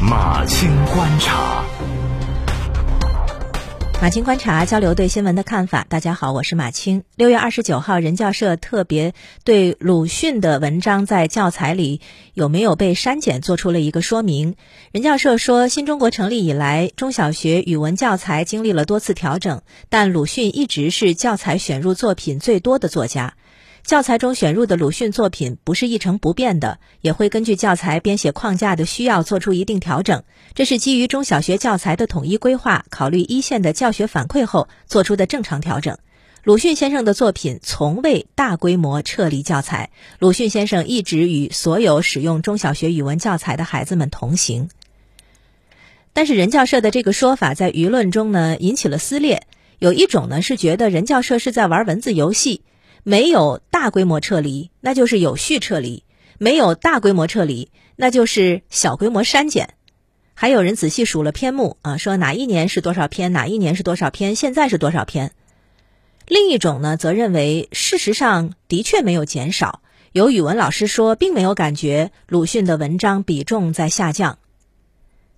马青观察，马青观察交流对新闻的看法。大家好，我是马青。六月二十九号，人教社特别对鲁迅的文章在教材里有没有被删减做出了一个说明。人教社说，新中国成立以来，中小学语文教材经历了多次调整，但鲁迅一直是教材选入作品最多的作家。教材中选入的鲁迅作品不是一成不变的，也会根据教材编写框架的需要做出一定调整。这是基于中小学教材的统一规划，考虑一线的教学反馈后做出的正常调整。鲁迅先生的作品从未大规模撤离教材，鲁迅先生一直与所有使用中小学语文教材的孩子们同行。但是人教社的这个说法在舆论中呢引起了撕裂，有一种呢是觉得人教社是在玩文字游戏。没有大规模撤离，那就是有序撤离；没有大规模撤离，那就是小规模删减。还有人仔细数了篇目啊，说哪一年是多少篇，哪一年是多少篇，现在是多少篇。另一种呢，则认为事实上的确没有减少。有语文老师说，并没有感觉鲁迅的文章比重在下降。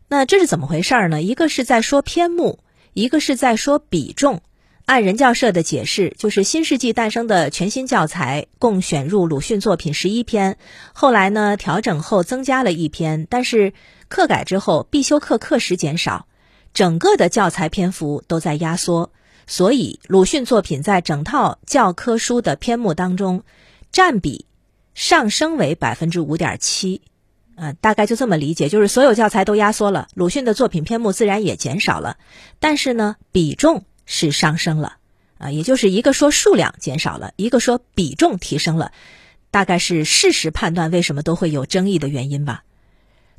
那这是怎么回事儿呢？一个是在说篇目，一个是在说比重。按人教社的解释，就是新世纪诞生的全新教材共选入鲁迅作品十一篇，后来呢调整后增加了一篇，但是课改之后必修课课时减少，整个的教材篇幅都在压缩，所以鲁迅作品在整套教科书的篇目当中占比上升为百分之五点七，呃，大概就这么理解，就是所有教材都压缩了，鲁迅的作品篇目自然也减少了，但是呢比重。是上升了，啊，也就是一个说数量减少了，一个说比重提升了，大概是事实判断为什么都会有争议的原因吧。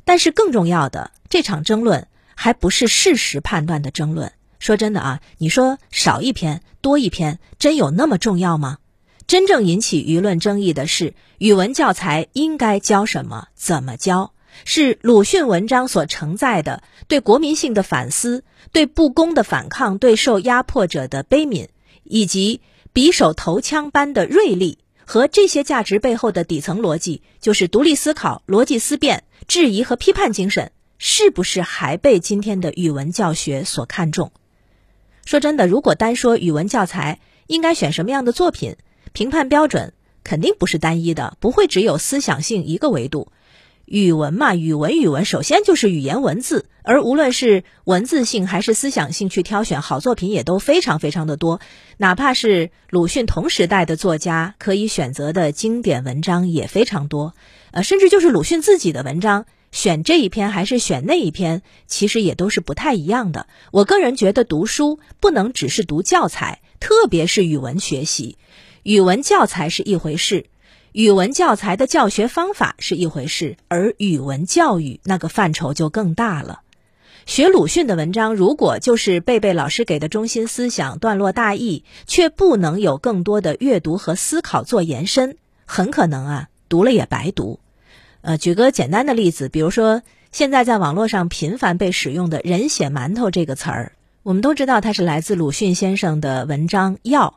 但是更重要的，这场争论还不是事实判断的争论。说真的啊，你说少一篇多一篇，真有那么重要吗？真正引起舆论争议的是语文教材应该教什么，怎么教。是鲁迅文章所承载的对国民性的反思、对不公的反抗、对受压迫者的悲悯，以及匕首投枪般的锐利和这些价值背后的底层逻辑，就是独立思考、逻辑思辨、质疑和批判精神，是不是还被今天的语文教学所看重？说真的，如果单说语文教材应该选什么样的作品，评判标准肯定不是单一的，不会只有思想性一个维度。语文嘛，语文语文，首先就是语言文字，而无论是文字性还是思想性，去挑选好作品也都非常非常的多。哪怕是鲁迅同时代的作家，可以选择的经典文章也非常多。呃，甚至就是鲁迅自己的文章，选这一篇还是选那一篇，其实也都是不太一样的。我个人觉得，读书不能只是读教材，特别是语文学习，语文教材是一回事。语文教材的教学方法是一回事，而语文教育那个范畴就更大了。学鲁迅的文章，如果就是背背老师给的中心思想、段落大意，却不能有更多的阅读和思考做延伸，很可能啊，读了也白读。呃，举个简单的例子，比如说现在在网络上频繁被使用的人血馒头这个词儿，我们都知道它是来自鲁迅先生的文章《药》，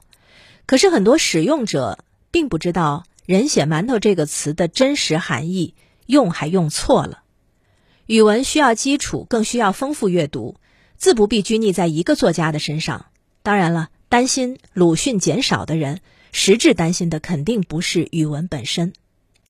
可是很多使用者并不知道。人血馒头这个词的真实含义用还用错了。语文需要基础，更需要丰富阅读，自不必拘泥在一个作家的身上。当然了，担心鲁迅减少的人，实质担心的肯定不是语文本身。